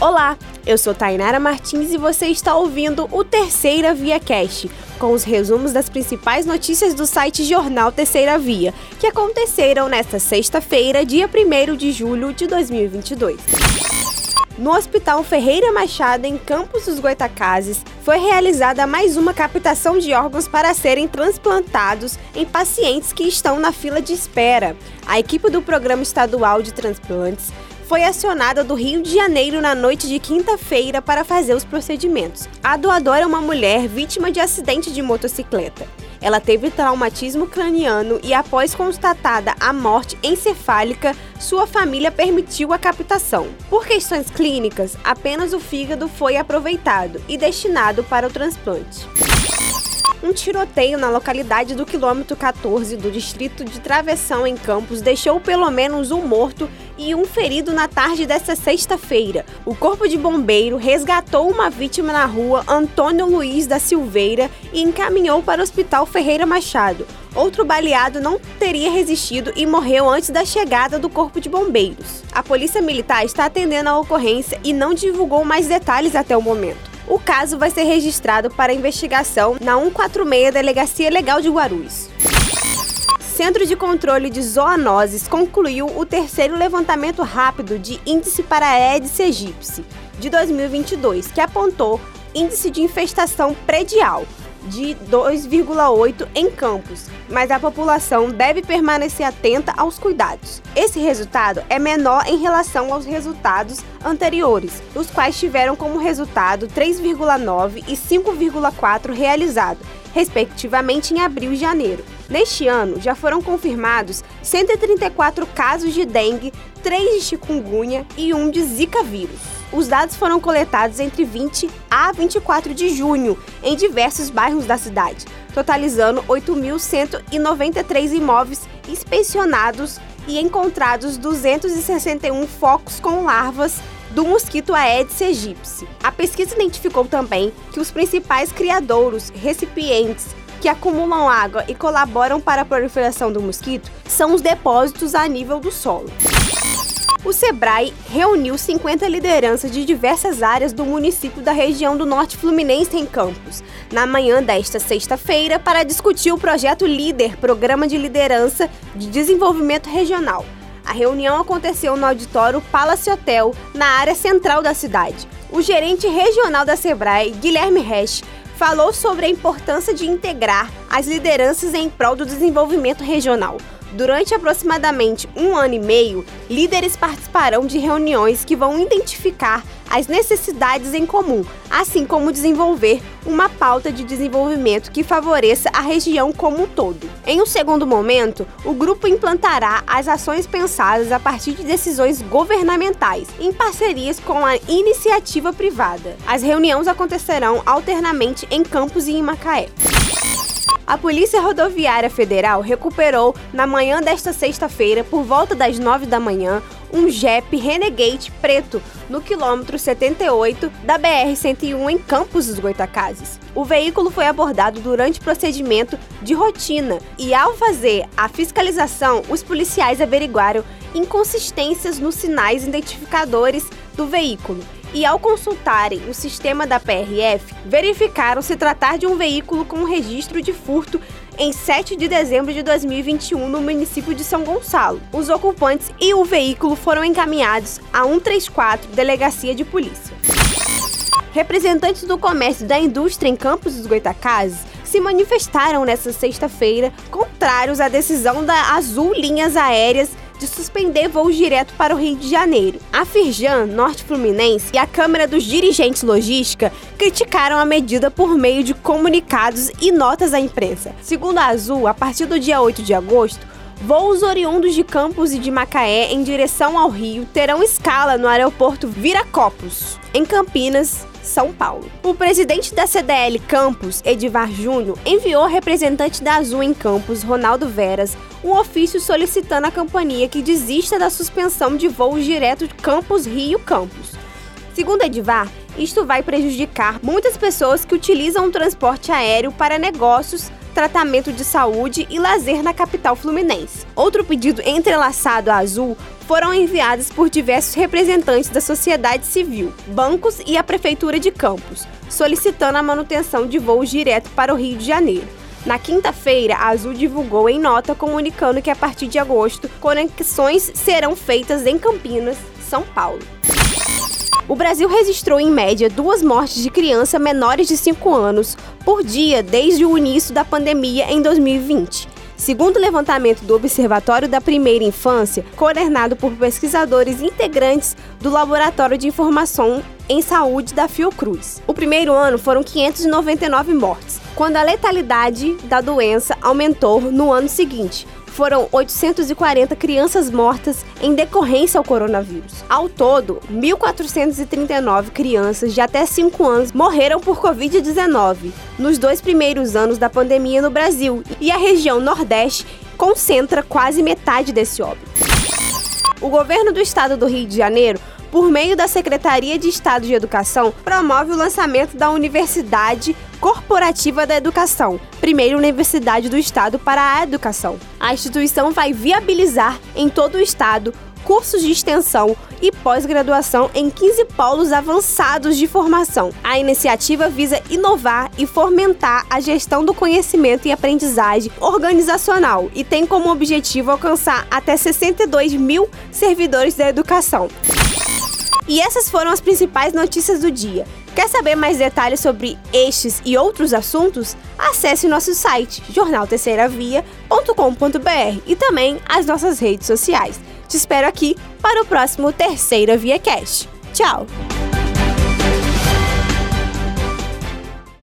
Olá, eu sou Tainara Martins e você está ouvindo o Terceira Via Cast, com os resumos das principais notícias do site Jornal Terceira Via, que aconteceram nesta sexta-feira, dia 1 de julho de 2022. No Hospital Ferreira Machado, em Campos dos Goitacazes, foi realizada mais uma captação de órgãos para serem transplantados em pacientes que estão na fila de espera. A equipe do Programa Estadual de Transplantes foi acionada do Rio de Janeiro na noite de quinta-feira para fazer os procedimentos. A doadora é uma mulher vítima de acidente de motocicleta. Ela teve traumatismo craniano e, após constatada a morte encefálica, sua família permitiu a captação. Por questões clínicas, apenas o fígado foi aproveitado e destinado para o transplante. Um tiroteio na localidade do quilômetro 14 do distrito de Travessão, em Campos, deixou pelo menos um morto e um ferido na tarde desta sexta-feira. O Corpo de Bombeiro resgatou uma vítima na rua Antônio Luiz da Silveira e encaminhou para o Hospital Ferreira Machado. Outro baleado não teria resistido e morreu antes da chegada do Corpo de Bombeiros. A Polícia Militar está atendendo a ocorrência e não divulgou mais detalhes até o momento. O caso vai ser registrado para investigação na 146 Delegacia Legal de Guarulhos. Centro de Controle de Zoonoses concluiu o terceiro levantamento rápido de índice para Aedes aegypti de 2022, que apontou índice de infestação predial, de 2,8 em campos, mas a população deve permanecer atenta aos cuidados. Esse resultado é menor em relação aos resultados anteriores, os quais tiveram como resultado 3,9 e 5,4 realizado, respectivamente em abril e janeiro. Neste ano, já foram confirmados 134 casos de dengue, 3 de chikungunya e 1 de zika vírus. Os dados foram coletados entre 20 a 24 de junho em diversos bairros da cidade, totalizando 8.193 imóveis inspecionados e encontrados 261 focos com larvas do mosquito Aedes aegypti. A pesquisa identificou também que os principais criadouros, recipientes que acumulam água e colaboram para a proliferação do mosquito são os depósitos a nível do solo o Sebrae reuniu 50 lideranças de diversas áreas do município da região do Norte Fluminense em Campos, na manhã desta sexta-feira, para discutir o projeto Líder, Programa de Liderança de Desenvolvimento Regional. A reunião aconteceu no auditório Palace Hotel, na área central da cidade. O gerente regional da Sebrae, Guilherme Resch, falou sobre a importância de integrar as lideranças em prol do desenvolvimento regional. Durante aproximadamente um ano e meio, líderes participarão de reuniões que vão identificar as necessidades em comum, assim como desenvolver uma pauta de desenvolvimento que favoreça a região como um todo. Em um segundo momento, o grupo implantará as ações pensadas a partir de decisões governamentais, em parcerias com a iniciativa privada. As reuniões acontecerão alternamente em Campos e em Macaé. A Polícia Rodoviária Federal recuperou, na manhã desta sexta-feira, por volta das 9 da manhã, um Jeep Renegade preto no quilômetro 78 da BR-101 em Campos dos Goitacazes. O veículo foi abordado durante procedimento de rotina e, ao fazer a fiscalização, os policiais averiguaram inconsistências nos sinais identificadores do veículo e, ao consultarem o sistema da PRF, verificaram se tratar de um veículo com registro de furto em 7 de dezembro de 2021 no município de São Gonçalo. Os ocupantes e o veículo foram encaminhados a 134 Delegacia de Polícia. Representantes do comércio e da indústria em Campos dos Goitacazes se manifestaram nesta sexta-feira contrários à decisão da Azul Linhas Aéreas de suspender voos direto para o Rio de Janeiro. A Firjan, Norte Fluminense e a Câmara dos Dirigentes Logística criticaram a medida por meio de comunicados e notas à imprensa. Segundo a Azul, a partir do dia 8 de agosto, Voos oriundos de Campos e de Macaé em direção ao Rio terão escala no aeroporto Viracopos, em Campinas, são Paulo. O presidente da CDL Campos, Edivar Júnior, enviou ao representante da Azul em Campos, Ronaldo Veras, um ofício solicitando à companhia que desista da suspensão de voos direto de Campos Rio-Campos. Segundo Edivar, isto vai prejudicar muitas pessoas que utilizam o transporte aéreo para negócios tratamento de saúde e lazer na capital fluminense. Outro pedido entrelaçado à Azul foram enviados por diversos representantes da sociedade civil, bancos e a Prefeitura de Campos, solicitando a manutenção de voos direto para o Rio de Janeiro. Na quinta-feira, a Azul divulgou em nota comunicando que a partir de agosto, conexões serão feitas em Campinas, São Paulo. O Brasil registrou em média duas mortes de crianças menores de 5 anos por dia desde o início da pandemia em 2020. Segundo o levantamento do Observatório da Primeira Infância, coordenado por pesquisadores integrantes do Laboratório de Informação em Saúde da Fiocruz. O primeiro ano foram 599 mortes, quando a letalidade da doença aumentou no ano seguinte, foram 840 crianças mortas em decorrência ao coronavírus. Ao todo, 1.439 crianças de até 5 anos morreram por Covid-19 nos dois primeiros anos da pandemia no Brasil, e a região Nordeste concentra quase metade desse óbito. O governo do estado do Rio de Janeiro por meio da Secretaria de Estado de Educação, promove o lançamento da Universidade Corporativa da Educação, primeira universidade do Estado para a educação. A instituição vai viabilizar em todo o Estado cursos de extensão e pós-graduação em 15 polos avançados de formação. A iniciativa visa inovar e fomentar a gestão do conhecimento e aprendizagem organizacional e tem como objetivo alcançar até 62 mil servidores da educação. E essas foram as principais notícias do dia. Quer saber mais detalhes sobre estes e outros assuntos? Acesse nosso site jornalterceiravia.com.br e também as nossas redes sociais. Te espero aqui para o próximo Terceira Via Cast. Tchau!